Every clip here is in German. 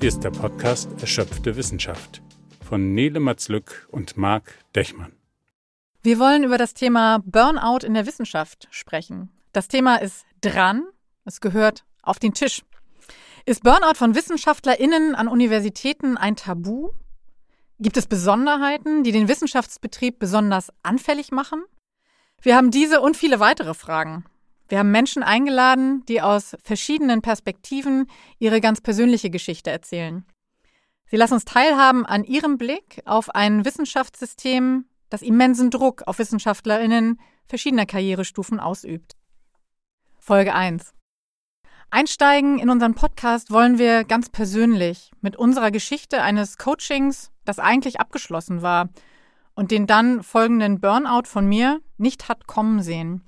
Hier ist der Podcast Erschöpfte Wissenschaft von Nele Matzlück und Marc Dechmann. Wir wollen über das Thema Burnout in der Wissenschaft sprechen. Das Thema ist dran, es gehört auf den Tisch. Ist Burnout von WissenschaftlerInnen an Universitäten ein Tabu? Gibt es Besonderheiten, die den Wissenschaftsbetrieb besonders anfällig machen? Wir haben diese und viele weitere Fragen. Wir haben Menschen eingeladen, die aus verschiedenen Perspektiven ihre ganz persönliche Geschichte erzählen. Sie lassen uns teilhaben an ihrem Blick auf ein Wissenschaftssystem, das immensen Druck auf Wissenschaftlerinnen verschiedener Karrierestufen ausübt. Folge 1. Einsteigen in unseren Podcast wollen wir ganz persönlich mit unserer Geschichte eines Coachings, das eigentlich abgeschlossen war und den dann folgenden Burnout von mir nicht hat kommen sehen.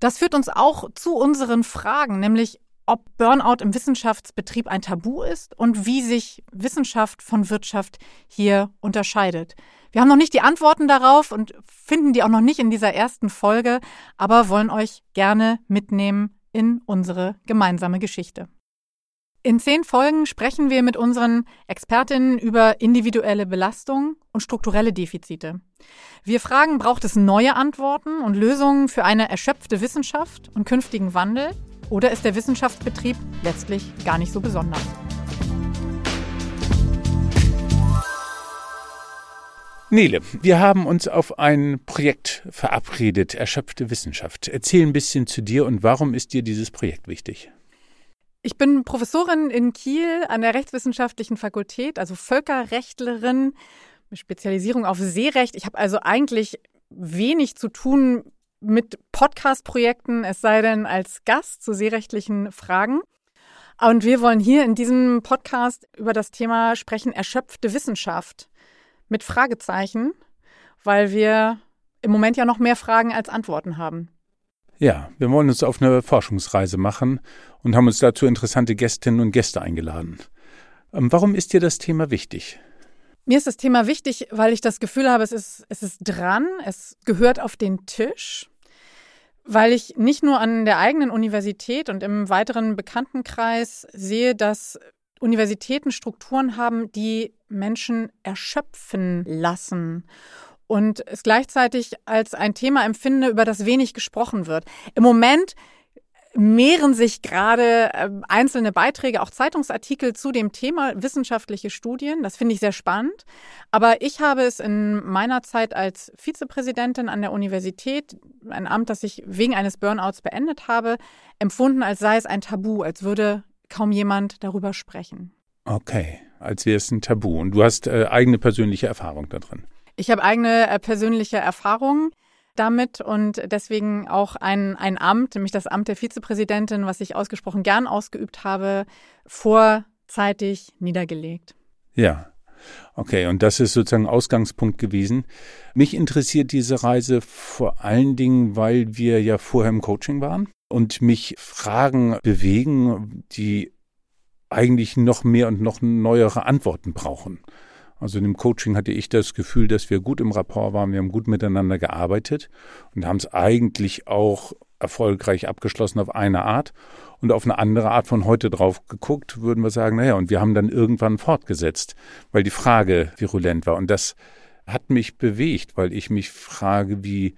Das führt uns auch zu unseren Fragen, nämlich ob Burnout im Wissenschaftsbetrieb ein Tabu ist und wie sich Wissenschaft von Wirtschaft hier unterscheidet. Wir haben noch nicht die Antworten darauf und finden die auch noch nicht in dieser ersten Folge, aber wollen euch gerne mitnehmen in unsere gemeinsame Geschichte. In zehn Folgen sprechen wir mit unseren Expertinnen über individuelle Belastung und strukturelle Defizite. Wir fragen, braucht es neue Antworten und Lösungen für eine erschöpfte Wissenschaft und künftigen Wandel? Oder ist der Wissenschaftsbetrieb letztlich gar nicht so besonders? Nele, wir haben uns auf ein Projekt verabredet, Erschöpfte Wissenschaft. Erzähl ein bisschen zu dir und warum ist dir dieses Projekt wichtig? Ich bin Professorin in Kiel an der Rechtswissenschaftlichen Fakultät, also Völkerrechtlerin mit Spezialisierung auf Seerecht. Ich habe also eigentlich wenig zu tun mit Podcast-Projekten, es sei denn als Gast zu seerechtlichen Fragen. Und wir wollen hier in diesem Podcast über das Thema sprechen, erschöpfte Wissenschaft mit Fragezeichen, weil wir im Moment ja noch mehr Fragen als Antworten haben. Ja, wir wollen uns auf eine Forschungsreise machen und haben uns dazu interessante Gästinnen und Gäste eingeladen. Ähm, warum ist dir das Thema wichtig? Mir ist das Thema wichtig, weil ich das Gefühl habe, es ist, es ist dran, es gehört auf den Tisch, weil ich nicht nur an der eigenen Universität und im weiteren Bekanntenkreis sehe, dass Universitäten Strukturen haben, die Menschen erschöpfen lassen und es gleichzeitig als ein Thema empfinde, über das wenig gesprochen wird. Im Moment mehren sich gerade äh, einzelne Beiträge, auch Zeitungsartikel zu dem Thema wissenschaftliche Studien. Das finde ich sehr spannend. Aber ich habe es in meiner Zeit als Vizepräsidentin an der Universität, ein Amt, das ich wegen eines Burnouts beendet habe, empfunden, als sei es ein Tabu, als würde kaum jemand darüber sprechen. Okay, als wäre es ein Tabu. Und du hast äh, eigene persönliche Erfahrung da drin. Ich habe eigene äh, persönliche Erfahrungen damit und deswegen auch ein, ein Amt, nämlich das Amt der Vizepräsidentin, was ich ausgesprochen gern ausgeübt habe, vorzeitig niedergelegt. Ja. Okay, und das ist sozusagen Ausgangspunkt gewesen. Mich interessiert diese Reise vor allen Dingen, weil wir ja vorher im Coaching waren und mich Fragen bewegen, die eigentlich noch mehr und noch neuere Antworten brauchen. Also in dem Coaching hatte ich das Gefühl, dass wir gut im Rapport waren, wir haben gut miteinander gearbeitet und haben es eigentlich auch erfolgreich abgeschlossen auf eine Art und auf eine andere Art von heute drauf geguckt, würden wir sagen, naja, und wir haben dann irgendwann fortgesetzt, weil die Frage virulent war. Und das hat mich bewegt, weil ich mich frage, wie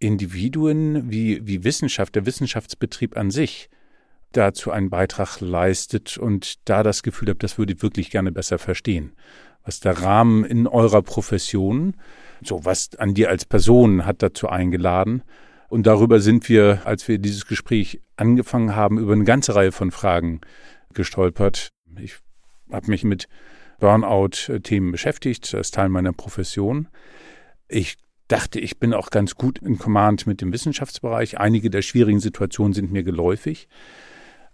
Individuen, wie, wie Wissenschaft, der Wissenschaftsbetrieb an sich dazu einen Beitrag leistet und da das Gefühl habe, das würde ich wirklich gerne besser verstehen was der Rahmen in eurer Profession, so was an dir als Person hat dazu eingeladen. Und darüber sind wir, als wir dieses Gespräch angefangen haben, über eine ganze Reihe von Fragen gestolpert. Ich habe mich mit Burnout-Themen beschäftigt, das ist Teil meiner Profession. Ich dachte, ich bin auch ganz gut in Command mit dem Wissenschaftsbereich. Einige der schwierigen Situationen sind mir geläufig.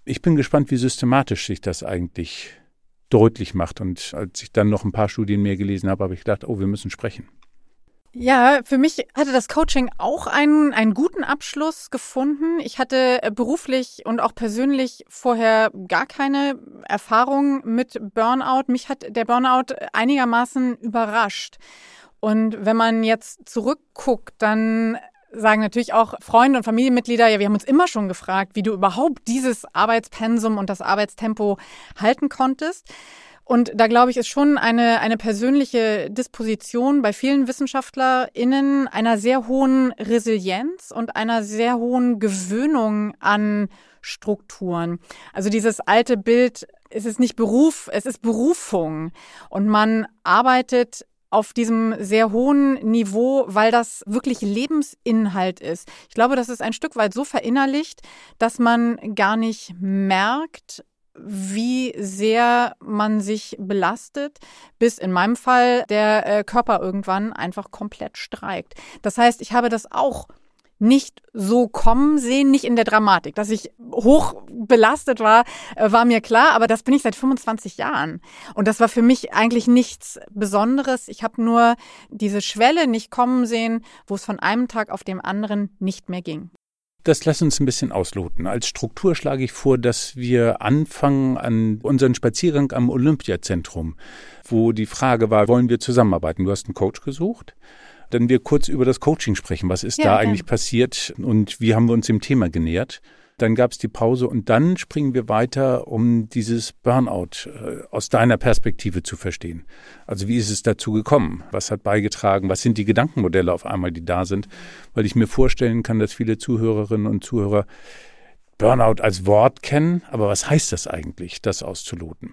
Ich bin gespannt, wie systematisch sich das eigentlich deutlich macht. Und als ich dann noch ein paar Studien mehr gelesen habe, habe ich gedacht, oh, wir müssen sprechen. Ja, für mich hatte das Coaching auch einen, einen guten Abschluss gefunden. Ich hatte beruflich und auch persönlich vorher gar keine Erfahrung mit Burnout. Mich hat der Burnout einigermaßen überrascht. Und wenn man jetzt zurückguckt, dann sagen natürlich auch Freunde und Familienmitglieder, ja, wir haben uns immer schon gefragt, wie du überhaupt dieses Arbeitspensum und das Arbeitstempo halten konntest. Und da glaube ich, ist schon eine, eine persönliche Disposition bei vielen WissenschaftlerInnen einer sehr hohen Resilienz und einer sehr hohen Gewöhnung an Strukturen. Also dieses alte Bild, es ist nicht Beruf, es ist Berufung. Und man arbeitet auf diesem sehr hohen Niveau, weil das wirklich Lebensinhalt ist. Ich glaube, das ist ein Stück weit so verinnerlicht, dass man gar nicht merkt, wie sehr man sich belastet, bis in meinem Fall der äh, Körper irgendwann einfach komplett streikt. Das heißt, ich habe das auch nicht so kommen sehen, nicht in der Dramatik. Dass ich hoch belastet war, äh, war mir klar, aber das bin ich seit 25 Jahren. Und das war für mich eigentlich nichts Besonderes. Ich habe nur diese Schwelle nicht kommen sehen, wo es von einem Tag auf dem anderen nicht mehr ging. Das lass uns ein bisschen ausloten. Als Struktur schlage ich vor, dass wir anfangen an unseren Spaziergang am Olympiazentrum, wo die Frage war, wollen wir zusammenarbeiten? Du hast einen Coach gesucht. Dann wir kurz über das Coaching sprechen. Was ist ja, da eigentlich passiert und wie haben wir uns dem Thema genähert? Dann gab es die Pause und dann springen wir weiter, um dieses Burnout äh, aus deiner Perspektive zu verstehen. Also wie ist es dazu gekommen? Was hat beigetragen? Was sind die Gedankenmodelle auf einmal, die da sind? Weil ich mir vorstellen kann, dass viele Zuhörerinnen und Zuhörer Burnout als Wort kennen, aber was heißt das eigentlich, das auszuloten?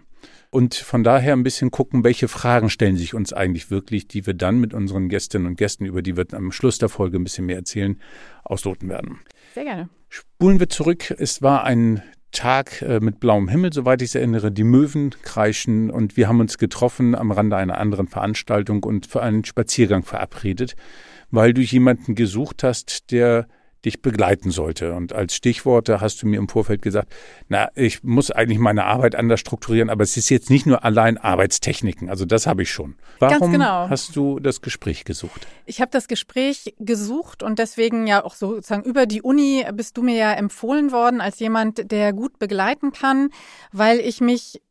Und von daher ein bisschen gucken, welche Fragen stellen sich uns eigentlich wirklich, die wir dann mit unseren Gästinnen und Gästen, über die wir am Schluss der Folge ein bisschen mehr erzählen, ausloten werden. Sehr gerne. Spulen wir zurück. Es war ein Tag äh, mit blauem Himmel, soweit ich es erinnere. Die Möwen kreischen und wir haben uns getroffen am Rande einer anderen Veranstaltung und für einen Spaziergang verabredet, weil du jemanden gesucht hast, der dich begleiten sollte. Und als Stichworte hast du mir im Vorfeld gesagt, na, ich muss eigentlich meine Arbeit anders strukturieren, aber es ist jetzt nicht nur allein Arbeitstechniken. Also das habe ich schon. Warum genau. hast du das Gespräch gesucht? Ich habe das Gespräch gesucht und deswegen ja auch sozusagen über die Uni bist du mir ja empfohlen worden als jemand, der gut begleiten kann, weil ich mich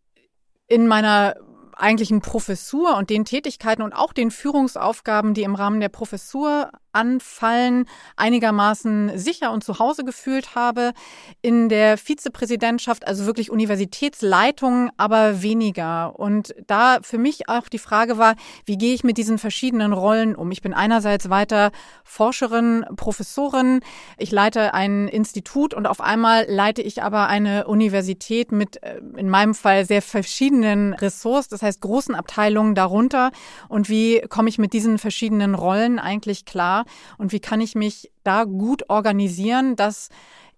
in meiner eigentlichen Professur und den Tätigkeiten und auch den Führungsaufgaben, die im Rahmen der Professur anfallen, einigermaßen sicher und zu Hause gefühlt habe. In der Vizepräsidentschaft, also wirklich Universitätsleitung, aber weniger. Und da für mich auch die Frage war, wie gehe ich mit diesen verschiedenen Rollen um? Ich bin einerseits weiter Forscherin, Professorin. Ich leite ein Institut und auf einmal leite ich aber eine Universität mit äh, in meinem Fall sehr verschiedenen Ressorts, das heißt großen Abteilungen darunter. Und wie komme ich mit diesen verschiedenen Rollen eigentlich klar? Und wie kann ich mich da gut organisieren, dass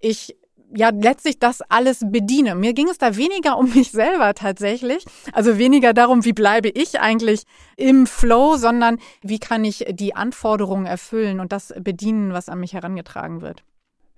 ich ja letztlich das alles bediene. Mir ging es da weniger um mich selber tatsächlich, also weniger darum, wie bleibe ich eigentlich im Flow, sondern wie kann ich die Anforderungen erfüllen und das bedienen, was an mich herangetragen wird.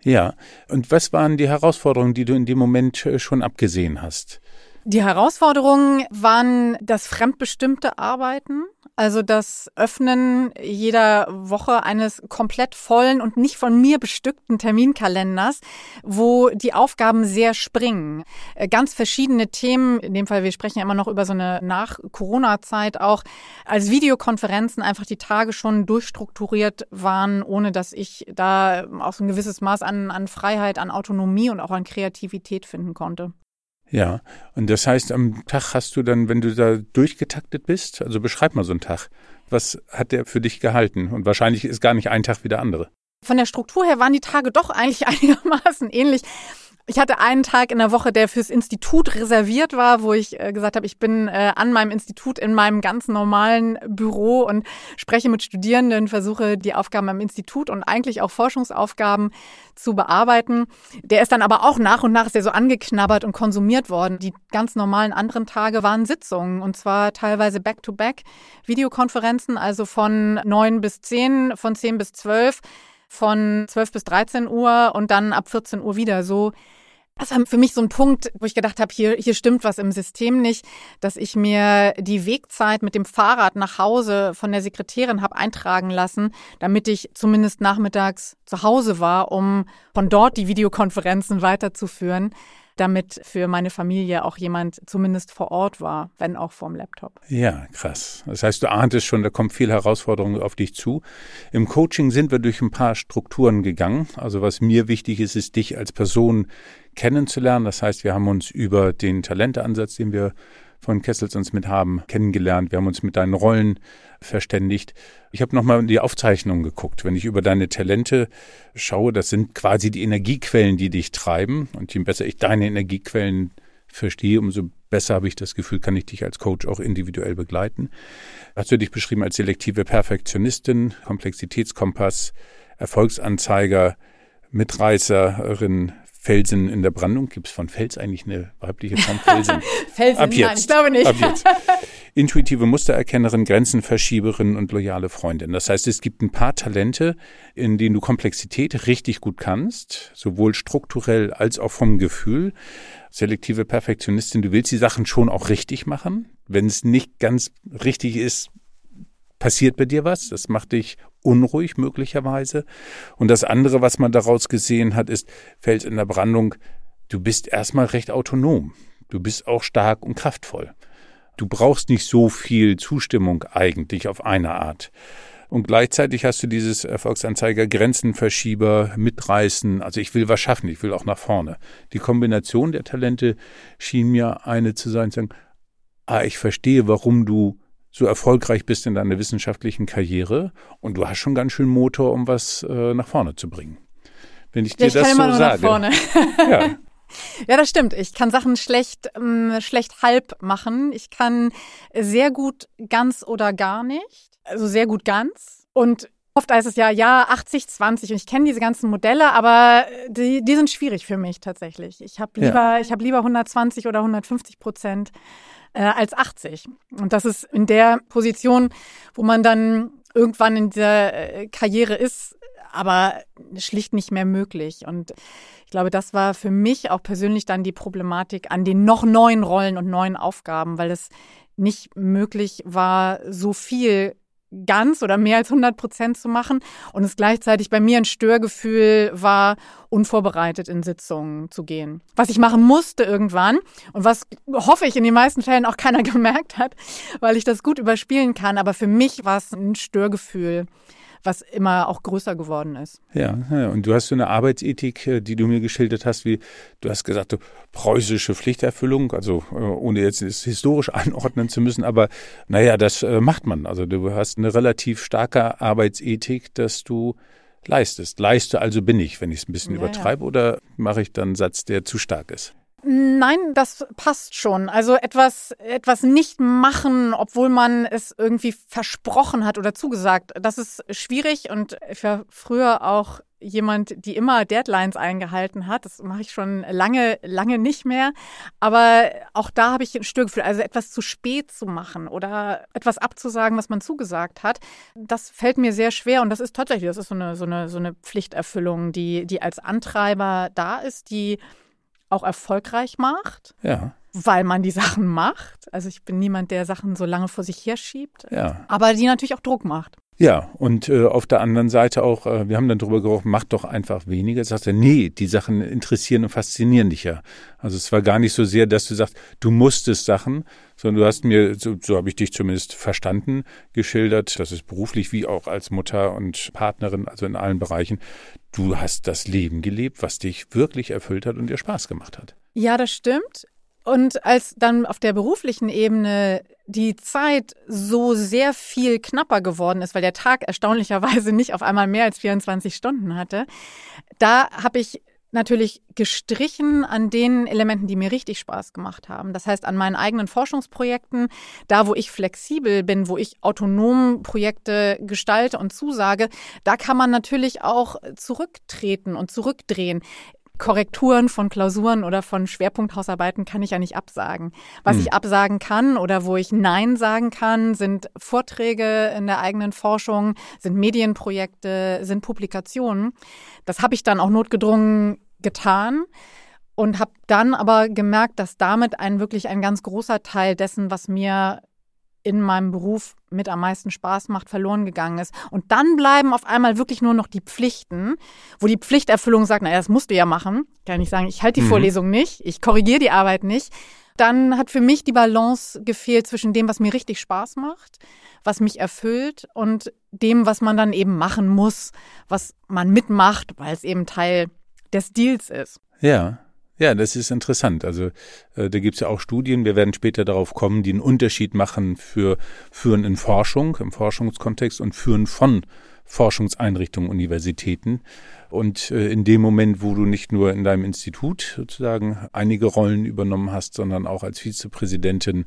Ja, und was waren die Herausforderungen, die du in dem Moment äh, schon abgesehen hast? Die Herausforderungen waren das fremdbestimmte Arbeiten, also das Öffnen jeder Woche eines komplett vollen und nicht von mir bestückten Terminkalenders, wo die Aufgaben sehr springen. Äh, ganz verschiedene Themen, in dem Fall, wir sprechen ja immer noch über so eine Nach-Corona-Zeit auch, als Videokonferenzen einfach die Tage schon durchstrukturiert waren, ohne dass ich da auch so ein gewisses Maß an, an Freiheit, an Autonomie und auch an Kreativität finden konnte. Ja, und das heißt, am Tag hast du dann, wenn du da durchgetaktet bist, also beschreib mal so einen Tag, was hat der für dich gehalten? Und wahrscheinlich ist gar nicht ein Tag wie der andere. Von der Struktur her waren die Tage doch eigentlich einigermaßen ähnlich. Ich hatte einen Tag in der Woche, der fürs Institut reserviert war, wo ich äh, gesagt habe, ich bin äh, an meinem Institut in meinem ganz normalen Büro und spreche mit Studierenden, versuche die Aufgaben am Institut und eigentlich auch Forschungsaufgaben zu bearbeiten. Der ist dann aber auch nach und nach sehr so angeknabbert und konsumiert worden. Die ganz normalen anderen Tage waren Sitzungen und zwar teilweise back-to-back -back Videokonferenzen, also von neun bis zehn, von zehn bis zwölf von 12 bis 13 Uhr und dann ab 14 Uhr wieder. So das war für mich so ein Punkt, wo ich gedacht habe, hier, hier stimmt was im System nicht, dass ich mir die Wegzeit mit dem Fahrrad nach Hause von der Sekretärin habe eintragen lassen, damit ich zumindest nachmittags zu Hause war, um von dort die Videokonferenzen weiterzuführen. damit für meine Familie auch jemand zumindest vor Ort war, wenn auch vorm Laptop. Ja, krass. Das heißt, du ahntest schon, da kommt viel Herausforderung auf dich zu. Im Coaching sind wir durch ein paar Strukturen gegangen. Also was mir wichtig ist, ist dich als Person kennenzulernen. Das heißt, wir haben uns über den Talenteansatz, den wir von Kessels uns mit haben, kennengelernt. Wir haben uns mit deinen Rollen verständigt. Ich habe nochmal in die Aufzeichnungen geguckt. Wenn ich über deine Talente schaue, das sind quasi die Energiequellen, die dich treiben. Und je besser ich deine Energiequellen verstehe, umso besser habe ich das Gefühl, kann ich dich als Coach auch individuell begleiten. Hast du dich beschrieben als selektive Perfektionistin, Komplexitätskompass, Erfolgsanzeiger, Mitreißerin, Felsen in der Brandung. Gibt es von Fels eigentlich eine weibliche Form? Felsen. Felsen, Ab jetzt. nein, ich glaube nicht. Ab jetzt. Intuitive Mustererkennerin, Grenzenverschieberin und loyale Freundin. Das heißt, es gibt ein paar Talente, in denen du Komplexität richtig gut kannst, sowohl strukturell als auch vom Gefühl. Selektive Perfektionistin, du willst die Sachen schon auch richtig machen. Wenn es nicht ganz richtig ist, passiert bei dir was. Das macht dich unruhig möglicherweise. Und das andere, was man daraus gesehen hat, ist, Fels in der Brandung, du bist erstmal recht autonom. Du bist auch stark und kraftvoll. Du brauchst nicht so viel Zustimmung eigentlich auf eine Art. Und gleichzeitig hast du dieses Erfolgsanzeiger Grenzenverschieber, Mitreißen. Also ich will was schaffen, ich will auch nach vorne. Die Kombination der Talente schien mir eine zu sein, zu sagen, ah, ich verstehe, warum du so erfolgreich bist in deiner wissenschaftlichen Karriere und du hast schon ganz schön Motor, um was äh, nach vorne zu bringen. Wenn ich dir ja, ich das so sage. Nach vorne. ja. Ja, das stimmt. Ich kann Sachen schlecht, ähm, schlecht halb machen. Ich kann sehr gut ganz oder gar nicht. Also sehr gut ganz. Und oft heißt es ja, ja, 80, 20. Und ich kenne diese ganzen Modelle, aber die, die sind schwierig für mich tatsächlich. Ich habe lieber, ja. ich habe lieber 120 oder 150 Prozent äh, als 80. Und das ist in der Position, wo man dann irgendwann in dieser äh, Karriere ist, aber schlicht nicht mehr möglich. Und ich glaube, das war für mich auch persönlich dann die Problematik an den noch neuen Rollen und neuen Aufgaben, weil es nicht möglich war, so viel ganz oder mehr als 100 Prozent zu machen und es gleichzeitig bei mir ein Störgefühl war, unvorbereitet in Sitzungen zu gehen. Was ich machen musste irgendwann und was hoffe ich in den meisten Fällen auch keiner gemerkt hat, weil ich das gut überspielen kann. Aber für mich war es ein Störgefühl, was immer auch größer geworden ist. Ja, ja, und du hast so eine Arbeitsethik, äh, die du mir geschildert hast, wie du hast gesagt, du, preußische Pflichterfüllung, also äh, ohne jetzt es historisch einordnen zu müssen, aber naja, das äh, macht man. Also du hast eine relativ starke Arbeitsethik, dass du leistest. Leiste also bin ich, wenn ich es ein bisschen ja, übertreibe, oder mache ich dann einen Satz, der zu stark ist? Nein, das passt schon. Also etwas, etwas nicht machen, obwohl man es irgendwie versprochen hat oder zugesagt, das ist schwierig und ich war früher auch jemand, die immer Deadlines eingehalten hat. Das mache ich schon lange, lange nicht mehr. Aber auch da habe ich ein Störgefühl. Also etwas zu spät zu machen oder etwas abzusagen, was man zugesagt hat, das fällt mir sehr schwer. Und das ist tatsächlich, das ist so eine, so eine, so eine Pflichterfüllung, die, die als Antreiber da ist, die auch erfolgreich macht. Ja. Weil man die Sachen macht. Also ich bin niemand, der Sachen so lange vor sich her schiebt. Ja. Aber die natürlich auch Druck macht. Ja, und äh, auf der anderen Seite auch, äh, wir haben dann drüber gesprochen, mach doch einfach weniger. Sagst du, nee, die Sachen interessieren und faszinieren dich ja. Also es war gar nicht so sehr, dass du sagst, du musstest Sachen, sondern du hast mir, so, so habe ich dich zumindest verstanden, geschildert, dass es beruflich wie auch als Mutter und Partnerin, also in allen Bereichen, du hast das Leben gelebt, was dich wirklich erfüllt hat und dir Spaß gemacht hat. Ja, das stimmt. Und als dann auf der beruflichen Ebene die Zeit so sehr viel knapper geworden ist, weil der Tag erstaunlicherweise nicht auf einmal mehr als 24 Stunden hatte, da habe ich natürlich gestrichen an den Elementen, die mir richtig Spaß gemacht haben. Das heißt, an meinen eigenen Forschungsprojekten, da wo ich flexibel bin, wo ich autonom Projekte gestalte und zusage, da kann man natürlich auch zurücktreten und zurückdrehen. Korrekturen von Klausuren oder von Schwerpunkthausarbeiten kann ich ja nicht absagen. Was hm. ich absagen kann oder wo ich Nein sagen kann, sind Vorträge in der eigenen Forschung, sind Medienprojekte, sind Publikationen. Das habe ich dann auch notgedrungen getan und habe dann aber gemerkt, dass damit ein wirklich ein ganz großer Teil dessen, was mir in meinem Beruf mit am meisten Spaß macht, verloren gegangen ist. Und dann bleiben auf einmal wirklich nur noch die Pflichten, wo die Pflichterfüllung sagt, naja, das musst du ja machen. Kann ich sagen, ich halte die mhm. Vorlesung nicht, ich korrigiere die Arbeit nicht. Dann hat für mich die Balance gefehlt zwischen dem, was mir richtig Spaß macht, was mich erfüllt und dem, was man dann eben machen muss, was man mitmacht, weil es eben Teil des Deals ist. Ja. Ja, das ist interessant. Also äh, da gibt's ja auch Studien, wir werden später darauf kommen, die einen Unterschied machen für Führen in Forschung, im Forschungskontext und Führen von Forschungseinrichtungen, Universitäten. Und äh, in dem Moment, wo du nicht nur in deinem Institut sozusagen einige Rollen übernommen hast, sondern auch als Vizepräsidentin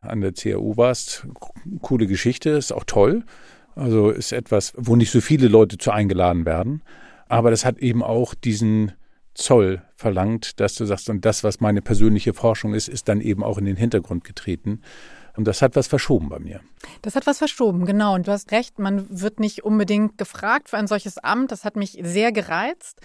an der CAU warst, coole Geschichte, ist auch toll. Also ist etwas, wo nicht so viele Leute zu eingeladen werden. Aber das hat eben auch diesen Zoll verlangt, dass du sagst, und das, was meine persönliche Forschung ist, ist dann eben auch in den Hintergrund getreten. Und das hat was verschoben bei mir. Das hat was verschoben, genau. Und du hast recht, man wird nicht unbedingt gefragt für ein solches Amt. Das hat mich sehr gereizt.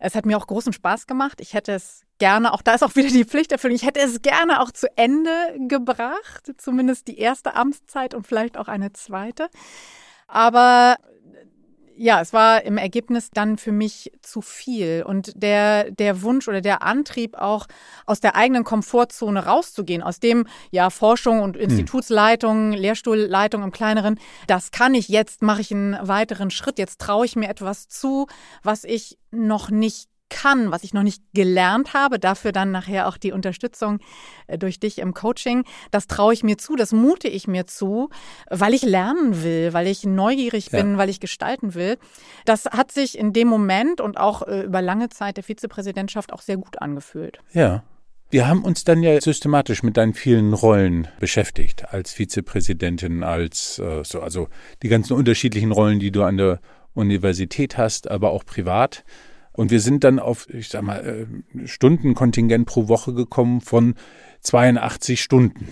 Es hat mir auch großen Spaß gemacht. Ich hätte es gerne, auch da ist auch wieder die Pflichterfüllung, ich hätte es gerne auch zu Ende gebracht, zumindest die erste Amtszeit und vielleicht auch eine zweite. Aber ja, es war im Ergebnis dann für mich zu viel. Und der, der Wunsch oder der Antrieb auch aus der eigenen Komfortzone rauszugehen, aus dem, ja, Forschung und hm. Institutsleitung, hm. Lehrstuhlleitung im kleineren, das kann ich jetzt, mache ich einen weiteren Schritt. Jetzt traue ich mir etwas zu, was ich noch nicht kann, was ich noch nicht gelernt habe, dafür dann nachher auch die Unterstützung äh, durch dich im Coaching, das traue ich mir zu, das mute ich mir zu, weil ich lernen will, weil ich neugierig bin, ja. weil ich gestalten will. Das hat sich in dem Moment und auch äh, über lange Zeit der Vizepräsidentschaft auch sehr gut angefühlt. Ja. Wir haben uns dann ja systematisch mit deinen vielen Rollen beschäftigt, als Vizepräsidentin, als äh, so, also die ganzen unterschiedlichen Rollen, die du an der Universität hast, aber auch privat. Und wir sind dann auf, ich sag mal, äh, Stundenkontingent pro Woche gekommen von 82 Stunden.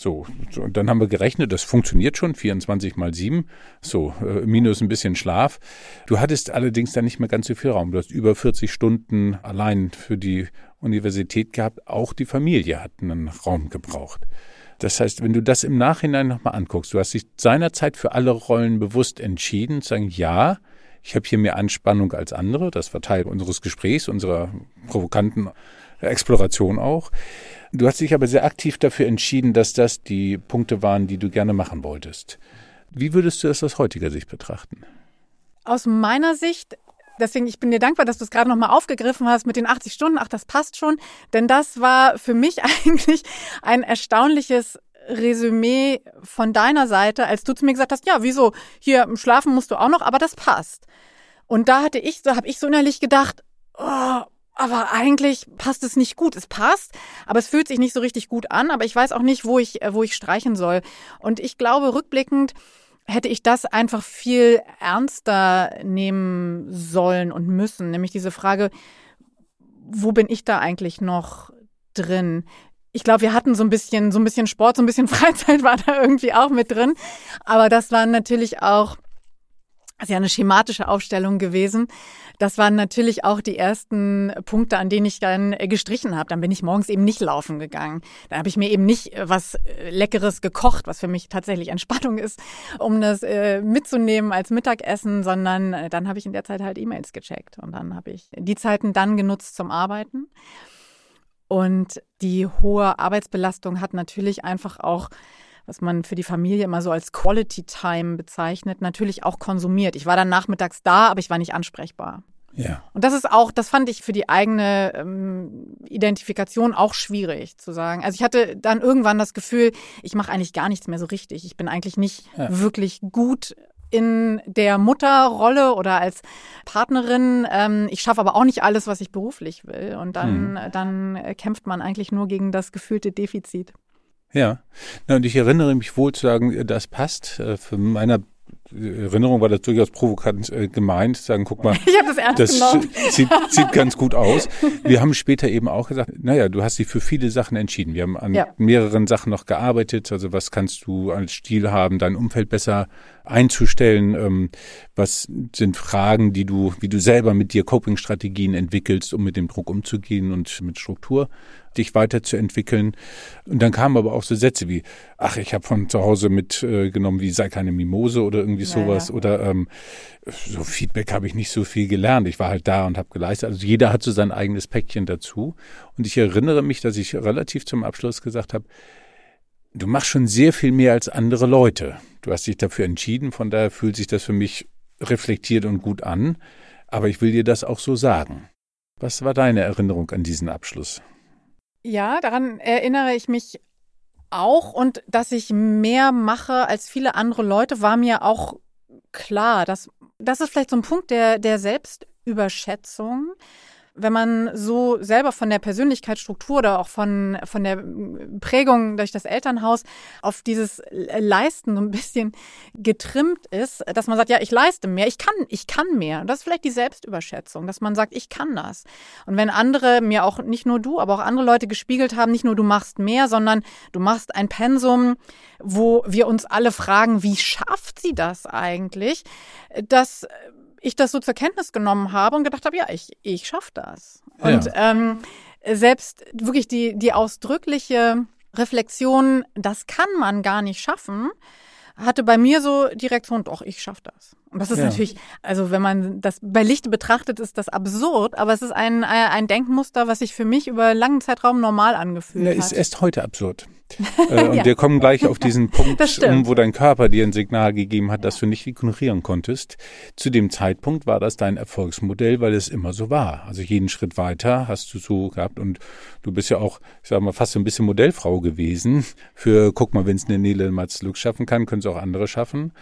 So, und dann haben wir gerechnet, das funktioniert schon, 24 mal 7, so, äh, minus ein bisschen Schlaf. Du hattest allerdings dann nicht mehr ganz so viel Raum. Du hast über 40 Stunden allein für die Universität gehabt. Auch die Familie hat einen Raum gebraucht. Das heißt, wenn du das im Nachhinein nochmal anguckst, du hast dich seinerzeit für alle Rollen bewusst entschieden, zu sagen, ja, ich habe hier mehr Anspannung als andere. Das war Teil unseres Gesprächs, unserer provokanten Exploration auch. Du hast dich aber sehr aktiv dafür entschieden, dass das die Punkte waren, die du gerne machen wolltest. Wie würdest du das aus heutiger Sicht betrachten? Aus meiner Sicht deswegen, ich bin dir dankbar, dass du es gerade nochmal aufgegriffen hast mit den 80 Stunden. Ach, das passt schon. Denn das war für mich eigentlich ein erstaunliches Resümee von deiner Seite, als du zu mir gesagt hast, ja, wieso, hier schlafen musst du auch noch, aber das passt. Und da hatte ich, so habe ich so innerlich gedacht, oh, aber eigentlich passt es nicht gut. Es passt, aber es fühlt sich nicht so richtig gut an. Aber ich weiß auch nicht, wo ich, wo ich streichen soll. Und ich glaube, rückblickend hätte ich das einfach viel ernster nehmen sollen und müssen. Nämlich diese Frage, wo bin ich da eigentlich noch drin? Ich glaube, wir hatten so ein bisschen, so ein bisschen Sport, so ein bisschen Freizeit war da irgendwie auch mit drin. Aber das waren natürlich auch, also ja eine schematische Aufstellung gewesen. Das waren natürlich auch die ersten Punkte, an denen ich dann gestrichen habe. Dann bin ich morgens eben nicht laufen gegangen. Dann habe ich mir eben nicht was äh, Leckeres gekocht, was für mich tatsächlich Entspannung ist, um das äh, mitzunehmen als Mittagessen, sondern äh, dann habe ich in der Zeit halt E-Mails gecheckt und dann habe ich die Zeiten dann genutzt zum Arbeiten. Und die hohe Arbeitsbelastung hat natürlich einfach auch was man für die Familie immer so als Quality Time bezeichnet, natürlich auch konsumiert. Ich war dann nachmittags da, aber ich war nicht ansprechbar. Ja. Und das ist auch, das fand ich für die eigene ähm, Identifikation auch schwierig zu sagen. Also ich hatte dann irgendwann das Gefühl, ich mache eigentlich gar nichts mehr so richtig. Ich bin eigentlich nicht ja. wirklich gut in der Mutterrolle oder als Partnerin. Ähm, ich schaffe aber auch nicht alles, was ich beruflich will. Und dann, hm. dann kämpft man eigentlich nur gegen das gefühlte Defizit. Ja, Na, und ich erinnere mich wohl zu sagen, das passt. Äh, für meiner Erinnerung war das durchaus provokant äh, gemeint, sagen, guck mal, ich das, ernst das sieht, sieht, ganz gut aus. Wir haben später eben auch gesagt, naja, du hast dich für viele Sachen entschieden. Wir haben an ja. mehreren Sachen noch gearbeitet. Also was kannst du als Stil haben, dein Umfeld besser einzustellen? Ähm, was sind Fragen, die du, wie du selber mit dir Coping-Strategien entwickelst, um mit dem Druck umzugehen und mit Struktur dich weiterzuentwickeln? Und dann kamen aber auch so Sätze wie, ach, ich habe von zu Hause mitgenommen, äh, wie sei keine Mimose oder irgendwie sowas. Ja, ja. Oder ähm, so Feedback habe ich nicht so viel gelernt. Ich war halt da und habe geleistet. Also jeder hat so sein eigenes Päckchen dazu. Und ich erinnere mich, dass ich relativ zum Abschluss gesagt habe, du machst schon sehr viel mehr als andere Leute. Du hast dich dafür entschieden, von daher fühlt sich das für mich reflektiert und gut an. Aber ich will dir das auch so sagen. Was war deine Erinnerung an diesen Abschluss? Ja, daran erinnere ich mich auch und dass ich mehr mache als viele andere Leute, war mir auch klar. Das, das ist vielleicht so ein Punkt der, der Selbstüberschätzung wenn man so selber von der Persönlichkeitsstruktur oder auch von, von der Prägung durch das Elternhaus auf dieses Leisten so ein bisschen getrimmt ist, dass man sagt, ja, ich leiste mehr, ich kann, ich kann mehr. Und das ist vielleicht die Selbstüberschätzung, dass man sagt, ich kann das. Und wenn andere, mir auch nicht nur du, aber auch andere Leute gespiegelt haben, nicht nur du machst mehr, sondern du machst ein Pensum, wo wir uns alle fragen, wie schafft sie das eigentlich? Das ich das so zur Kenntnis genommen habe und gedacht habe, ja, ich, ich schaffe das. Und ja. ähm, selbst wirklich die, die ausdrückliche Reflexion, das kann man gar nicht schaffen, hatte bei mir so die Reaktion, doch, ich schaffe das. Und das ist ja. natürlich, also wenn man das bei Licht betrachtet, ist das absurd, aber es ist ein, ein Denkmuster, was sich für mich über langen Zeitraum normal angefühlt ja, hat. Ist erst heute absurd. Äh, und ja. wir kommen gleich auf diesen Punkt, um, wo dein Körper dir ein Signal gegeben hat, das du nicht ignorieren konntest. Zu dem Zeitpunkt war das dein Erfolgsmodell, weil es immer so war. Also jeden Schritt weiter hast du so gehabt und du bist ja auch, ich sag mal, fast so ein bisschen Modellfrau gewesen für, guck mal, wenn es eine Nele Matzluk schaffen kann, können es auch andere schaffen.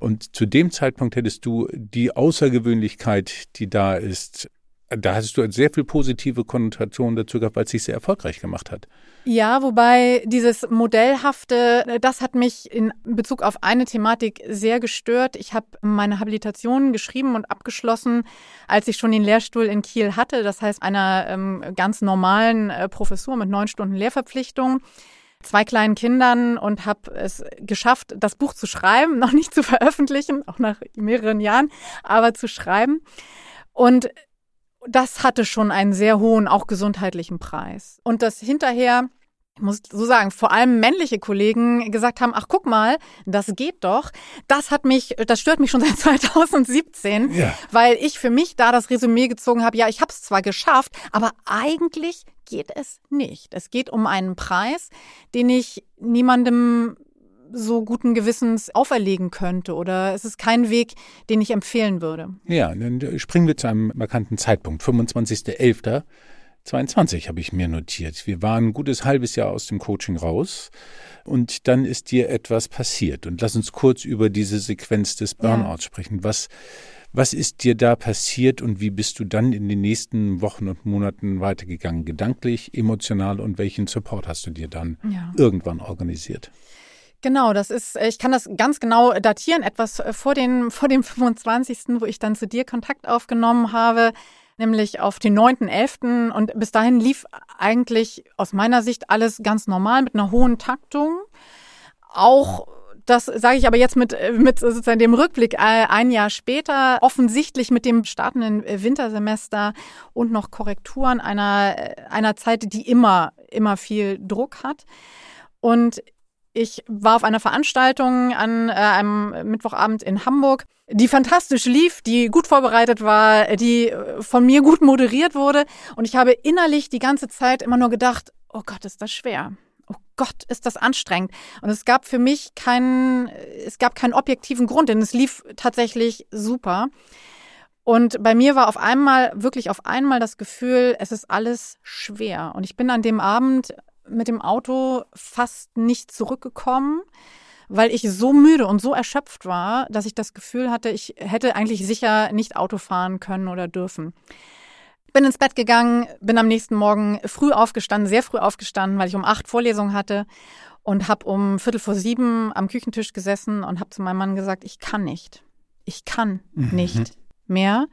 Und zu dem Zeitpunkt hättest du die Außergewöhnlichkeit, die da ist, da hattest du sehr viel positive Konnotationen dazu gehabt, weil es sich sehr erfolgreich gemacht hat. Ja, wobei dieses Modellhafte, das hat mich in Bezug auf eine Thematik sehr gestört. Ich habe meine Habilitation geschrieben und abgeschlossen, als ich schon den Lehrstuhl in Kiel hatte. Das heißt, einer ähm, ganz normalen äh, Professur mit neun Stunden Lehrverpflichtung zwei kleinen Kindern und habe es geschafft, das Buch zu schreiben, noch nicht zu veröffentlichen, auch nach mehreren Jahren, aber zu schreiben. Und das hatte schon einen sehr hohen, auch gesundheitlichen Preis. Und das hinterher ich muss so sagen, vor allem männliche Kollegen gesagt haben, ach guck mal, das geht doch. Das hat mich, das stört mich schon seit 2017, ja. weil ich für mich da das Resümee gezogen habe, ja, ich habe es zwar geschafft, aber eigentlich geht es nicht. Es geht um einen Preis, den ich niemandem so guten Gewissens auferlegen könnte oder es ist kein Weg, den ich empfehlen würde. Ja, dann springen wir zu einem markanten Zeitpunkt, 25.11. 22 habe ich mir notiert. Wir waren ein gutes halbes Jahr aus dem Coaching raus und dann ist dir etwas passiert. Und lass uns kurz über diese Sequenz des Burnouts ja. sprechen. Was, was ist dir da passiert und wie bist du dann in den nächsten Wochen und Monaten weitergegangen? Gedanklich, emotional und welchen Support hast du dir dann ja. irgendwann organisiert? Genau, das ist, ich kann das ganz genau datieren, etwas vor, den, vor dem 25., wo ich dann zu dir Kontakt aufgenommen habe nämlich auf den 9.11. Und bis dahin lief eigentlich aus meiner Sicht alles ganz normal mit einer hohen Taktung. Auch das sage ich aber jetzt mit, mit sozusagen dem Rückblick äh, ein Jahr später, offensichtlich mit dem startenden Wintersemester und noch Korrekturen einer, einer Zeit, die immer, immer viel Druck hat. Und ich war auf einer Veranstaltung an äh, einem Mittwochabend in Hamburg, die fantastisch lief, die gut vorbereitet war, die äh, von mir gut moderiert wurde. Und ich habe innerlich die ganze Zeit immer nur gedacht, oh Gott, ist das schwer. Oh Gott, ist das anstrengend. Und es gab für mich keinen, es gab keinen objektiven Grund, denn es lief tatsächlich super. Und bei mir war auf einmal, wirklich auf einmal das Gefühl, es ist alles schwer. Und ich bin an dem Abend mit dem Auto fast nicht zurückgekommen, weil ich so müde und so erschöpft war, dass ich das Gefühl hatte, ich hätte eigentlich sicher nicht Auto fahren können oder dürfen. Bin ins Bett gegangen, bin am nächsten Morgen früh aufgestanden, sehr früh aufgestanden, weil ich um acht Vorlesungen hatte und habe um Viertel vor sieben am Küchentisch gesessen und habe zu meinem Mann gesagt, ich kann nicht. Ich kann mhm. nicht mehr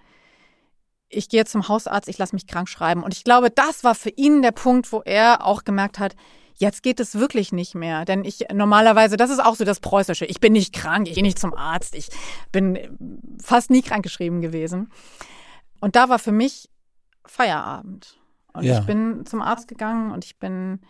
ich gehe zum Hausarzt, ich lasse mich krank schreiben. Und ich glaube, das war für ihn der Punkt, wo er auch gemerkt hat, Jetzt geht es wirklich nicht mehr, denn ich normalerweise, das ist auch so das Preußische. Ich bin nicht krank, ich gehe nicht zum Arzt, ich bin fast nie krankgeschrieben gewesen. Und da war für mich Feierabend. Und ja. ich bin zum Arzt gegangen und ich bin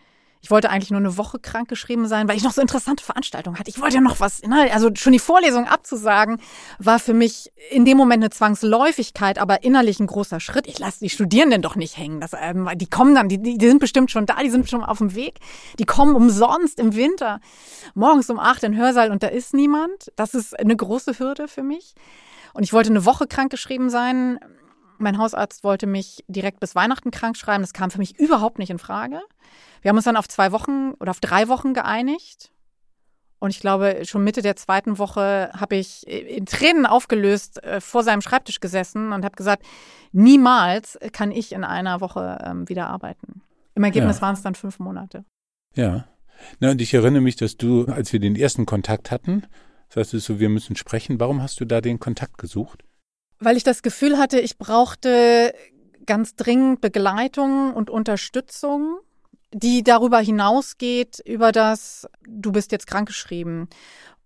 ich wollte eigentlich nur eine Woche krankgeschrieben sein, weil ich noch so interessante Veranstaltungen hatte. Ich wollte ja noch was, ne? also schon die Vorlesung abzusagen, war für mich in dem Moment eine Zwangsläufigkeit, aber innerlich ein großer Schritt. Ich lasse die Studierenden doch nicht hängen. Das, ähm, die kommen dann, die, die sind bestimmt schon da, die sind schon auf dem Weg. Die kommen umsonst im Winter, morgens um acht in den Hörsaal und da ist niemand. Das ist eine große Hürde für mich. Und ich wollte eine Woche krankgeschrieben sein. Mein Hausarzt wollte mich direkt bis Weihnachten krank schreiben. Das kam für mich überhaupt nicht in Frage. Wir haben uns dann auf zwei Wochen oder auf drei Wochen geeinigt. Und ich glaube, schon Mitte der zweiten Woche habe ich in Tränen aufgelöst äh, vor seinem Schreibtisch gesessen und habe gesagt, niemals kann ich in einer Woche ähm, wieder arbeiten. Im Ergebnis ja. waren es dann fünf Monate. Ja. Na, und ich erinnere mich, dass du, als wir den ersten Kontakt hatten, sagst du so, wir müssen sprechen. Warum hast du da den Kontakt gesucht? Weil ich das Gefühl hatte, ich brauchte ganz dringend Begleitung und Unterstützung, die darüber hinausgeht, über das, du bist jetzt krankgeschrieben.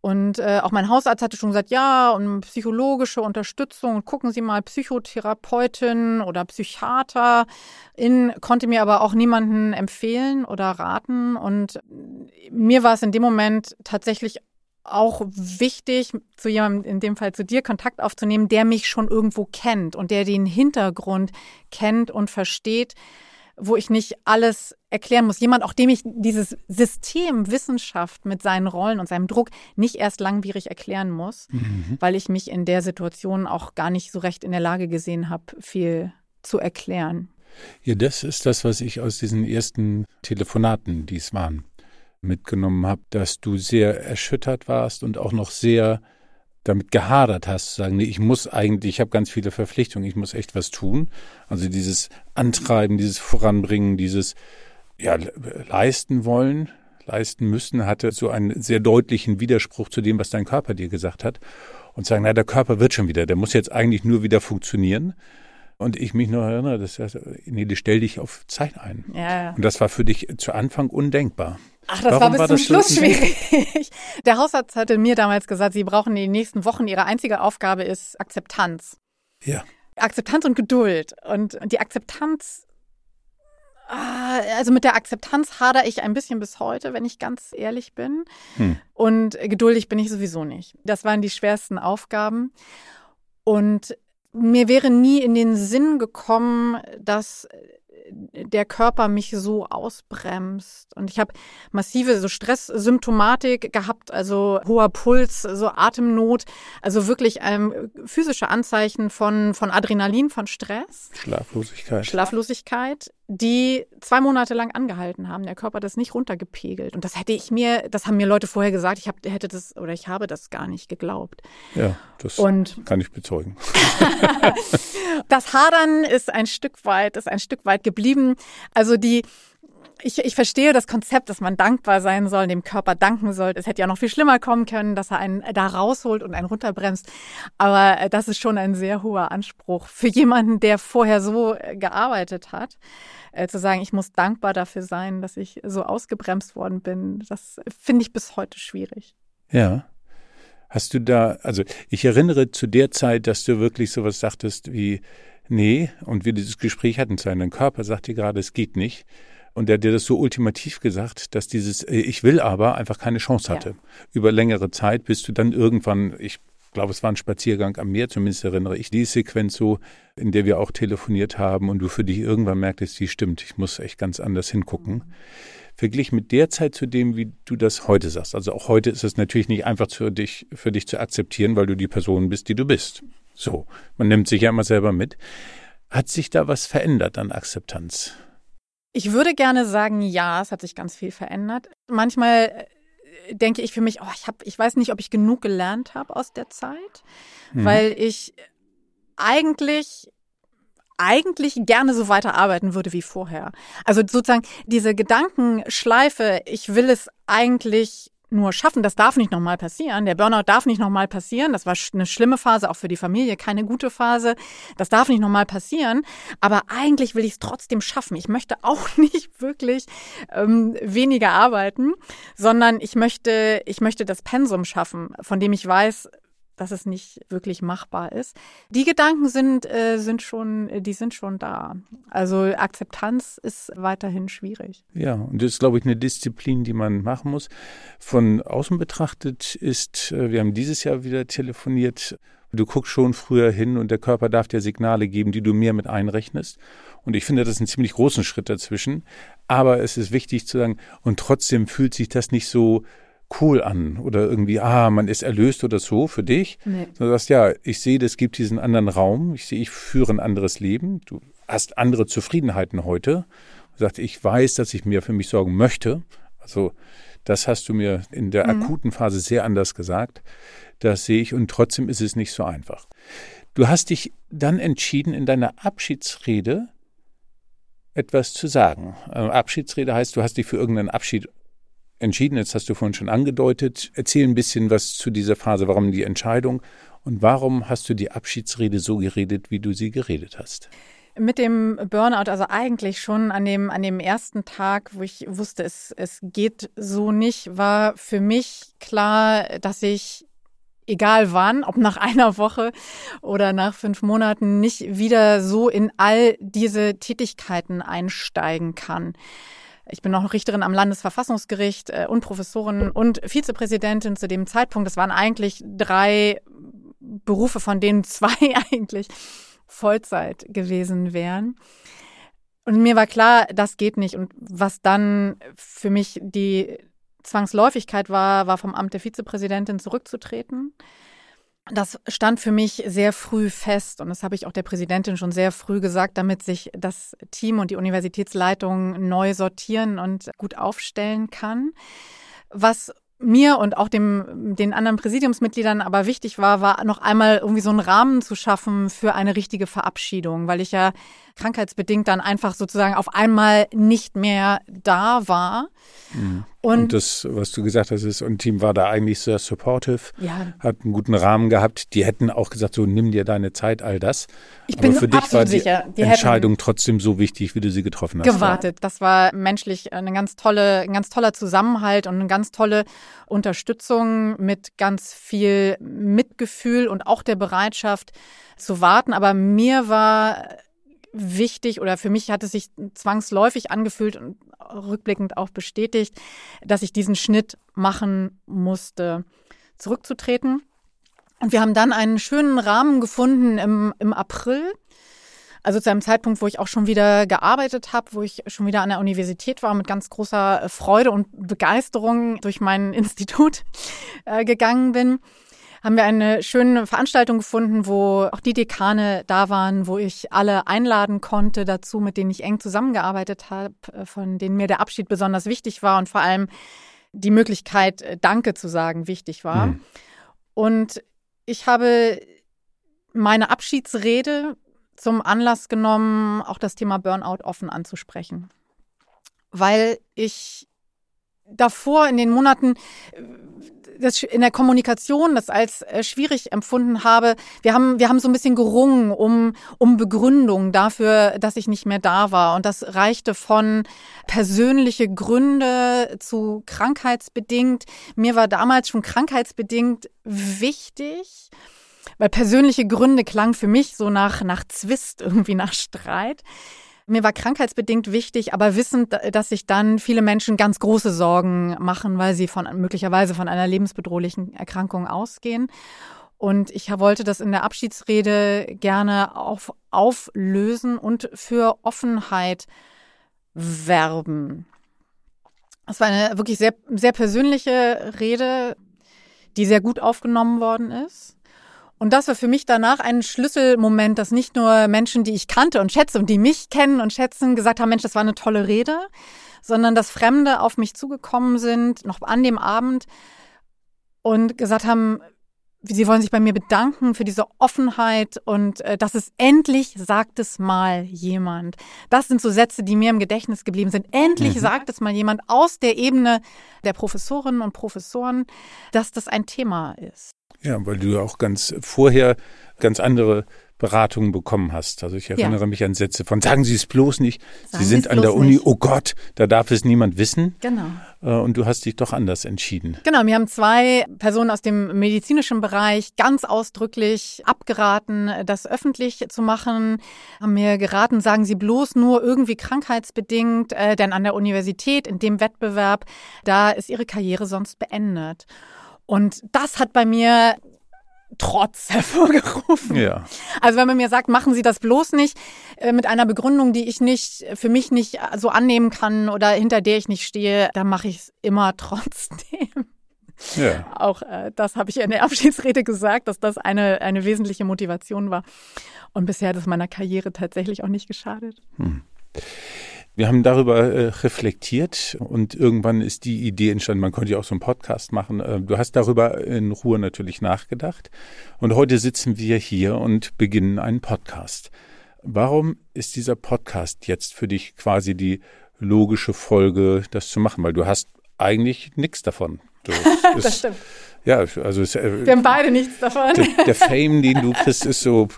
Und äh, auch mein Hausarzt hatte schon gesagt, ja, und psychologische Unterstützung, gucken Sie mal, Psychotherapeutin oder Psychiater. In, konnte mir aber auch niemanden empfehlen oder raten. Und mir war es in dem Moment tatsächlich auch wichtig, zu jemandem, in dem Fall zu dir, Kontakt aufzunehmen, der mich schon irgendwo kennt und der den Hintergrund kennt und versteht, wo ich nicht alles erklären muss. Jemand, auch dem ich dieses System Wissenschaft mit seinen Rollen und seinem Druck nicht erst langwierig erklären muss, mhm. weil ich mich in der Situation auch gar nicht so recht in der Lage gesehen habe, viel zu erklären. Ja, das ist das, was ich aus diesen ersten Telefonaten, die es waren, mitgenommen habe, dass du sehr erschüttert warst und auch noch sehr damit gehadert hast, zu sagen, nee, ich muss eigentlich, ich habe ganz viele Verpflichtungen, ich muss echt was tun. Also dieses Antreiben, dieses Voranbringen, dieses ja, leisten wollen, leisten müssen, hatte so einen sehr deutlichen Widerspruch zu dem, was dein Körper dir gesagt hat. Und sagen, na, der Körper wird schon wieder, der muss jetzt eigentlich nur wieder funktionieren. Und ich mich noch erinnere, das heißt, nee, stell dich auf Zeit ein. Ja. Und das war für dich zu Anfang undenkbar. Ach, das Warum war bis zum Schluss schwierig. Der Hausarzt hatte mir damals gesagt, Sie brauchen in den nächsten Wochen, Ihre einzige Aufgabe ist Akzeptanz. Ja. Akzeptanz und Geduld. Und die Akzeptanz, ah, also mit der Akzeptanz hadere ich ein bisschen bis heute, wenn ich ganz ehrlich bin. Hm. Und geduldig bin ich sowieso nicht. Das waren die schwersten Aufgaben. Und mir wäre nie in den Sinn gekommen, dass der Körper mich so ausbremst. Und ich habe massive so Stresssymptomatik gehabt, also hoher Puls, so Atemnot, also wirklich ähm, physische Anzeichen von, von Adrenalin, von Stress. Schlaflosigkeit. Schlaflosigkeit, die zwei Monate lang angehalten haben. Der Körper hat das nicht runtergepegelt. Und das hätte ich mir, das haben mir Leute vorher gesagt, ich hab, hätte das oder ich habe das gar nicht geglaubt. Ja, das Und, kann ich bezeugen. das Hadern ist ein Stück weit, ist ein Stück weit geblieben. Also die, ich, ich verstehe das Konzept, dass man dankbar sein soll, dem Körper danken soll. Es hätte ja noch viel schlimmer kommen können, dass er einen da rausholt und einen runterbremst. Aber äh, das ist schon ein sehr hoher Anspruch für jemanden, der vorher so äh, gearbeitet hat. Äh, zu sagen, ich muss dankbar dafür sein, dass ich so ausgebremst worden bin, das finde ich bis heute schwierig. Ja. Hast du da, also ich erinnere zu der Zeit, dass du wirklich sowas sagtest wie, nee, und wir dieses Gespräch hatten zu einem Körper, sagt dir gerade, es geht nicht. Und der hat dir das so ultimativ gesagt, dass dieses äh, Ich will aber einfach keine Chance hatte. Ja. Über längere Zeit, bis du dann irgendwann, ich glaube, es war ein Spaziergang am Meer, zumindest erinnere ich die Sequenz so, in der wir auch telefoniert haben und du für dich irgendwann merktest, die stimmt, ich muss echt ganz anders hingucken. Mhm. Verglichen mit der Zeit zu dem, wie du das heute sagst. Also auch heute ist es natürlich nicht einfach für dich, für dich zu akzeptieren, weil du die Person bist, die du bist. So, man nimmt sich ja immer selber mit. Hat sich da was verändert an Akzeptanz? Ich würde gerne sagen, ja, es hat sich ganz viel verändert. Manchmal äh, denke ich für mich, oh, ich habe, ich weiß nicht, ob ich genug gelernt habe aus der Zeit, mhm. weil ich eigentlich eigentlich gerne so weiterarbeiten würde wie vorher. Also sozusagen diese Gedankenschleife, ich will es eigentlich nur schaffen. Das darf nicht nochmal passieren. Der Burnout darf nicht nochmal passieren. Das war eine schlimme Phase, auch für die Familie, keine gute Phase. Das darf nicht nochmal passieren. Aber eigentlich will ich es trotzdem schaffen. Ich möchte auch nicht wirklich ähm, weniger arbeiten, sondern ich möchte, ich möchte das Pensum schaffen, von dem ich weiß, dass es nicht wirklich machbar ist. Die Gedanken sind, äh, sind schon, die sind schon da. Also Akzeptanz ist weiterhin schwierig. Ja, und das ist, glaube ich, eine Disziplin, die man machen muss. Von außen betrachtet ist, äh, wir haben dieses Jahr wieder telefoniert, du guckst schon früher hin und der Körper darf dir Signale geben, die du mehr mit einrechnest. Und ich finde, das ist ein ziemlich großen Schritt dazwischen. Aber es ist wichtig zu sagen, und trotzdem fühlt sich das nicht so cool an oder irgendwie, ah, man ist erlöst oder so für dich. Nee. Du sagst, ja, ich sehe, es gibt diesen anderen Raum. Ich sehe, ich führe ein anderes Leben. Du hast andere Zufriedenheiten heute. Du sagst, ich weiß, dass ich mir für mich sorgen möchte. Also, das hast du mir in der mhm. akuten Phase sehr anders gesagt. Das sehe ich und trotzdem ist es nicht so einfach. Du hast dich dann entschieden, in deiner Abschiedsrede etwas zu sagen. Äh, Abschiedsrede heißt, du hast dich für irgendeinen Abschied entschieden? Jetzt hast du vorhin schon angedeutet. Erzähl ein bisschen was zu dieser Phase. Warum die Entscheidung? Und warum hast du die Abschiedsrede so geredet, wie du sie geredet hast? Mit dem Burnout, also eigentlich schon an dem, an dem ersten Tag, wo ich wusste, es, es geht so nicht, war für mich klar, dass ich egal wann, ob nach einer Woche oder nach fünf Monaten, nicht wieder so in all diese Tätigkeiten einsteigen kann. Ich bin noch Richterin am Landesverfassungsgericht äh, und Professorin und Vizepräsidentin zu dem Zeitpunkt. Das waren eigentlich drei Berufe, von denen zwei eigentlich Vollzeit gewesen wären. Und mir war klar, das geht nicht. Und was dann für mich die Zwangsläufigkeit war, war vom Amt der Vizepräsidentin zurückzutreten. Das stand für mich sehr früh fest und das habe ich auch der Präsidentin schon sehr früh gesagt, damit sich das Team und die Universitätsleitung neu sortieren und gut aufstellen kann. Was mir und auch dem, den anderen Präsidiumsmitgliedern aber wichtig war, war noch einmal irgendwie so einen Rahmen zu schaffen für eine richtige Verabschiedung, weil ich ja krankheitsbedingt dann einfach sozusagen auf einmal nicht mehr da war. Mhm. Und, und, das, was du gesagt hast, ist, und Team war da eigentlich sehr supportive, ja. hat einen guten Rahmen gehabt. Die hätten auch gesagt, so nimm dir deine Zeit, all das. Ich Aber bin für dich war die, sicher, die Entscheidung trotzdem so wichtig, wie du sie getroffen hast. Gewartet. Das war menschlich eine ganz tolle, ein ganz toller Zusammenhalt und eine ganz tolle Unterstützung mit ganz viel Mitgefühl und auch der Bereitschaft zu warten. Aber mir war wichtig oder für mich hat es sich zwangsläufig angefühlt und rückblickend auch bestätigt, dass ich diesen Schnitt machen musste, zurückzutreten. Und wir haben dann einen schönen Rahmen gefunden im, im April. Also zu einem Zeitpunkt, wo ich auch schon wieder gearbeitet habe, wo ich schon wieder an der Universität war, mit ganz großer Freude und Begeisterung durch mein Institut äh, gegangen bin haben wir eine schöne Veranstaltung gefunden, wo auch die Dekane da waren, wo ich alle einladen konnte dazu, mit denen ich eng zusammengearbeitet habe, äh, von denen mir der Abschied besonders wichtig war und vor allem die Möglichkeit, äh, Danke zu sagen, wichtig war. Mhm. Und ich habe meine Abschiedsrede zum Anlass genommen, auch das Thema Burnout offen anzusprechen. Weil ich davor in den Monaten das in der Kommunikation das als äh, schwierig empfunden habe. Wir haben, wir haben so ein bisschen gerungen um, um Begründung dafür, dass ich nicht mehr da war. Und das reichte von persönliche Gründe zu krankheitsbedingt. Mir war damals schon krankheitsbedingt wichtig, weil persönliche Gründe klang für mich so nach, nach Zwist, irgendwie nach Streit. Mir war krankheitsbedingt wichtig, aber wissend, dass sich dann viele Menschen ganz große Sorgen machen, weil sie von möglicherweise von einer lebensbedrohlichen Erkrankung ausgehen. Und ich wollte das in der Abschiedsrede gerne auf, auflösen und für Offenheit werben. Es war eine wirklich sehr, sehr persönliche Rede, die sehr gut aufgenommen worden ist. Und das war für mich danach ein Schlüsselmoment, dass nicht nur Menschen, die ich kannte und schätze und die mich kennen und schätzen, gesagt haben, Mensch, das war eine tolle Rede, sondern dass Fremde auf mich zugekommen sind, noch an dem Abend und gesagt haben, Sie wollen sich bei mir bedanken für diese Offenheit und äh, dass es endlich sagt es mal jemand. Das sind so Sätze, die mir im Gedächtnis geblieben sind. Endlich mhm. sagt es mal jemand aus der Ebene der Professorinnen und Professoren, dass das ein Thema ist. Ja, weil du auch ganz vorher ganz andere Beratungen bekommen hast. Also ich erinnere ja. mich an Sätze von, sagen Sie es bloß nicht, sagen Sie sind an der Uni, nicht. oh Gott, da darf es niemand wissen. Genau. Äh, und du hast dich doch anders entschieden. Genau, mir haben zwei Personen aus dem medizinischen Bereich ganz ausdrücklich abgeraten, das öffentlich zu machen, haben mir geraten, sagen Sie bloß nur irgendwie krankheitsbedingt, äh, denn an der Universität, in dem Wettbewerb, da ist Ihre Karriere sonst beendet. Und das hat bei mir Trotz hervorgerufen. Ja. Also wenn man mir sagt, machen Sie das bloß nicht äh, mit einer Begründung, die ich nicht für mich nicht so annehmen kann oder hinter der ich nicht stehe, dann mache ich es immer trotzdem. Ja. Auch äh, das habe ich in der Abschiedsrede gesagt, dass das eine, eine wesentliche Motivation war. Und bisher hat es meiner Karriere tatsächlich auch nicht geschadet. Hm. Wir haben darüber äh, reflektiert und irgendwann ist die Idee entstanden, man konnte ja auch so einen Podcast machen. Äh, du hast darüber in Ruhe natürlich nachgedacht und heute sitzen wir hier und beginnen einen Podcast. Warum ist dieser Podcast jetzt für dich quasi die logische Folge, das zu machen? Weil du hast eigentlich nichts davon. Du, das stimmt. Ja, also es, äh, wir haben beide nichts davon. Der, der Fame, den du kriegst, ist so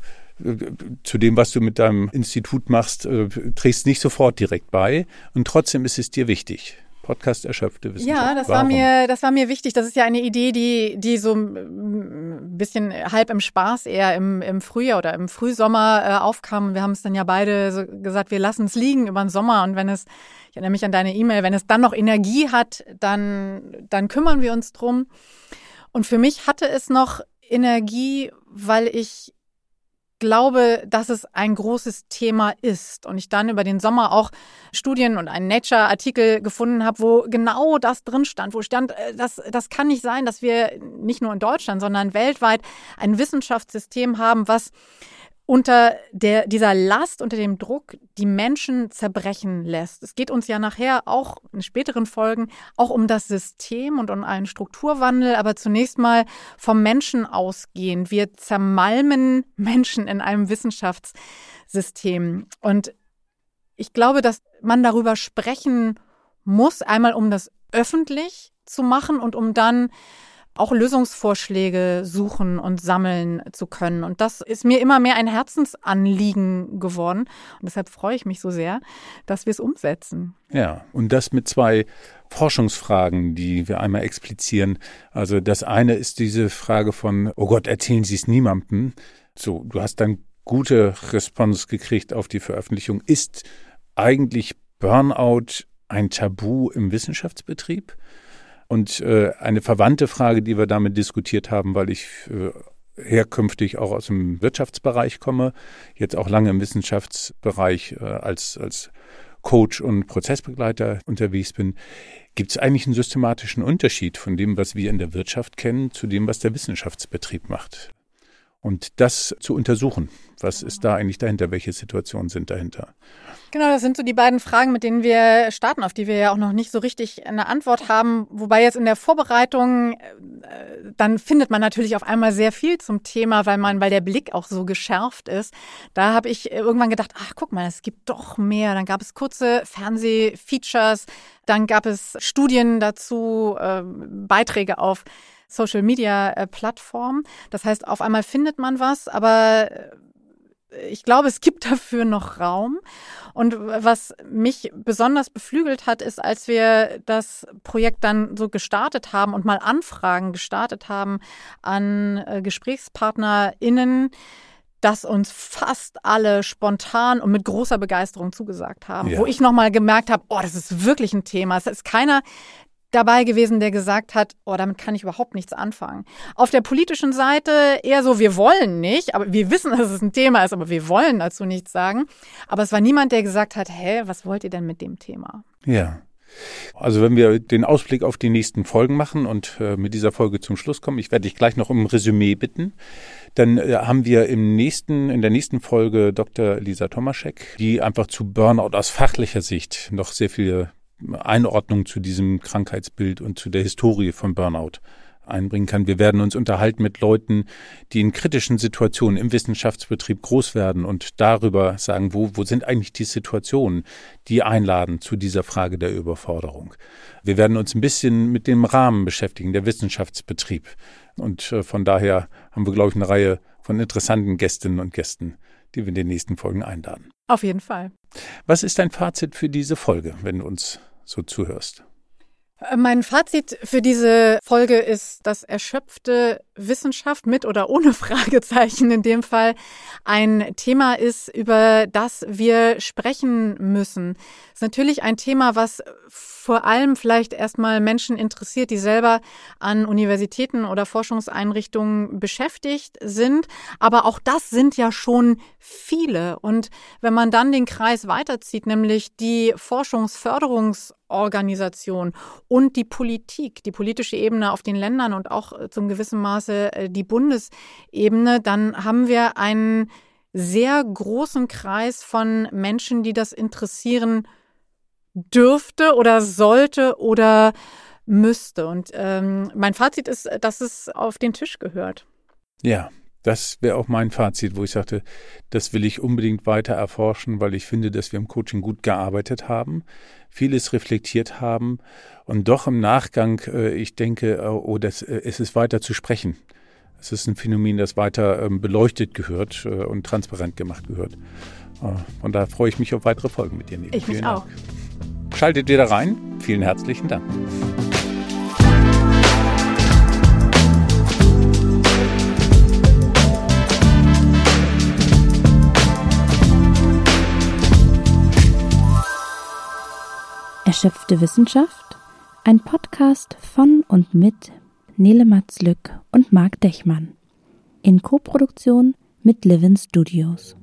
zu dem, was du mit deinem Institut machst, äh, trägst nicht sofort direkt bei. Und trotzdem ist es dir wichtig. Podcast erschöpfte Wissenschaft. Ja, das Warum? war mir, das war mir wichtig. Das ist ja eine Idee, die, die so ein bisschen halb im Spaß eher im, im Frühjahr oder im Frühsommer äh, aufkam. Wir haben es dann ja beide so gesagt, wir lassen es liegen über den Sommer und wenn es, ich erinnere mich an deine E-Mail, wenn es dann noch Energie hat, dann, dann kümmern wir uns drum. Und für mich hatte es noch Energie, weil ich glaube, dass es ein großes Thema ist und ich dann über den Sommer auch Studien und einen Nature-Artikel gefunden habe, wo genau das drin stand, wo stand, äh, das, das kann nicht sein, dass wir nicht nur in Deutschland, sondern weltweit ein Wissenschaftssystem haben, was unter der, dieser Last, unter dem Druck die Menschen zerbrechen lässt. Es geht uns ja nachher auch in späteren Folgen auch um das System und um einen Strukturwandel, aber zunächst mal vom Menschen ausgehen. Wir zermalmen Menschen in einem Wissenschaftssystem. Und ich glaube, dass man darüber sprechen muss, einmal um das öffentlich zu machen und um dann auch Lösungsvorschläge suchen und sammeln zu können. Und das ist mir immer mehr ein Herzensanliegen geworden. Und deshalb freue ich mich so sehr, dass wir es umsetzen. Ja, und das mit zwei Forschungsfragen, die wir einmal explizieren. Also das eine ist diese Frage von, oh Gott, erzählen Sie es niemandem. So, du hast dann gute Response gekriegt auf die Veröffentlichung. Ist eigentlich Burnout ein Tabu im Wissenschaftsbetrieb? Und äh, eine verwandte Frage, die wir damit diskutiert haben, weil ich äh, herkünftig auch aus dem Wirtschaftsbereich komme, jetzt auch lange im Wissenschaftsbereich äh, als, als Coach und Prozessbegleiter unterwegs bin, gibt es eigentlich einen systematischen Unterschied von dem, was wir in der Wirtschaft kennen, zu dem, was der Wissenschaftsbetrieb macht und das zu untersuchen. Was ist da eigentlich dahinter? Welche Situationen sind dahinter? Genau, das sind so die beiden Fragen, mit denen wir starten, auf die wir ja auch noch nicht so richtig eine Antwort haben. Wobei jetzt in der Vorbereitung, äh, dann findet man natürlich auf einmal sehr viel zum Thema, weil man, weil der Blick auch so geschärft ist. Da habe ich irgendwann gedacht, ach guck mal, es gibt doch mehr. Dann gab es kurze Fernsehfeatures, dann gab es Studien dazu, äh, Beiträge auf Social Media äh, Plattform. Das heißt, auf einmal findet man was, aber äh, ich glaube, es gibt dafür noch Raum. Und was mich besonders beflügelt hat, ist, als wir das Projekt dann so gestartet haben und mal Anfragen gestartet haben an äh, GesprächspartnerInnen, dass uns fast alle spontan und mit großer Begeisterung zugesagt haben, ja. wo ich nochmal gemerkt habe, oh, das ist wirklich ein Thema. Es ist keiner, dabei gewesen, der gesagt hat, oh, damit kann ich überhaupt nichts anfangen. Auf der politischen Seite eher so, wir wollen nicht, aber wir wissen, dass es ein Thema ist, aber wir wollen dazu nichts sagen. Aber es war niemand, der gesagt hat, hä, was wollt ihr denn mit dem Thema? Ja. Also wenn wir den Ausblick auf die nächsten Folgen machen und äh, mit dieser Folge zum Schluss kommen, ich werde dich gleich noch um ein Resümee bitten, dann äh, haben wir im nächsten, in der nächsten Folge Dr. Lisa Tomaschek, die einfach zu Burnout aus fachlicher Sicht noch sehr viel Einordnung zu diesem Krankheitsbild und zu der Historie von Burnout einbringen kann. Wir werden uns unterhalten mit Leuten, die in kritischen Situationen im Wissenschaftsbetrieb groß werden und darüber sagen, wo, wo sind eigentlich die Situationen, die einladen zu dieser Frage der Überforderung. Wir werden uns ein bisschen mit dem Rahmen beschäftigen, der Wissenschaftsbetrieb. Und äh, von daher haben wir, glaube ich, eine Reihe von interessanten Gästinnen und Gästen, die wir in den nächsten Folgen einladen. Auf jeden Fall. Was ist dein Fazit für diese Folge, wenn du uns so zuhörst? Mein Fazit für diese Folge ist, dass erschöpfte Wissenschaft mit oder ohne Fragezeichen in dem Fall ein Thema ist, über das wir sprechen müssen. Es ist natürlich ein Thema, was vor allem vielleicht erstmal Menschen interessiert, die selber an Universitäten oder Forschungseinrichtungen beschäftigt sind. Aber auch das sind ja schon viele. Und wenn man dann den Kreis weiterzieht, nämlich die Forschungsförderungsorganisation und die Politik, die politische Ebene auf den Ländern und auch zum gewissen Maße äh, die Bundesebene, dann haben wir einen sehr großen Kreis von Menschen, die das interessieren dürfte oder sollte oder müsste. Und ähm, mein Fazit ist, dass es auf den Tisch gehört. Ja, das wäre auch mein Fazit, wo ich sagte, das will ich unbedingt weiter erforschen, weil ich finde, dass wir im Coaching gut gearbeitet haben, vieles reflektiert haben und doch im Nachgang, äh, ich denke, äh, oh, das, äh, es ist weiter zu sprechen. Es ist ein Phänomen, das weiter ähm, beleuchtet gehört und transparent gemacht gehört. Von daher freue ich mich auf weitere Folgen mit dir, Nele. Ich mich auch. Schaltet wieder rein. Vielen herzlichen Dank. Erschöpfte Wissenschaft? Ein Podcast von und mit Nele Matzlück und Marc Dechmann. In Koproduktion mit Livin Studios.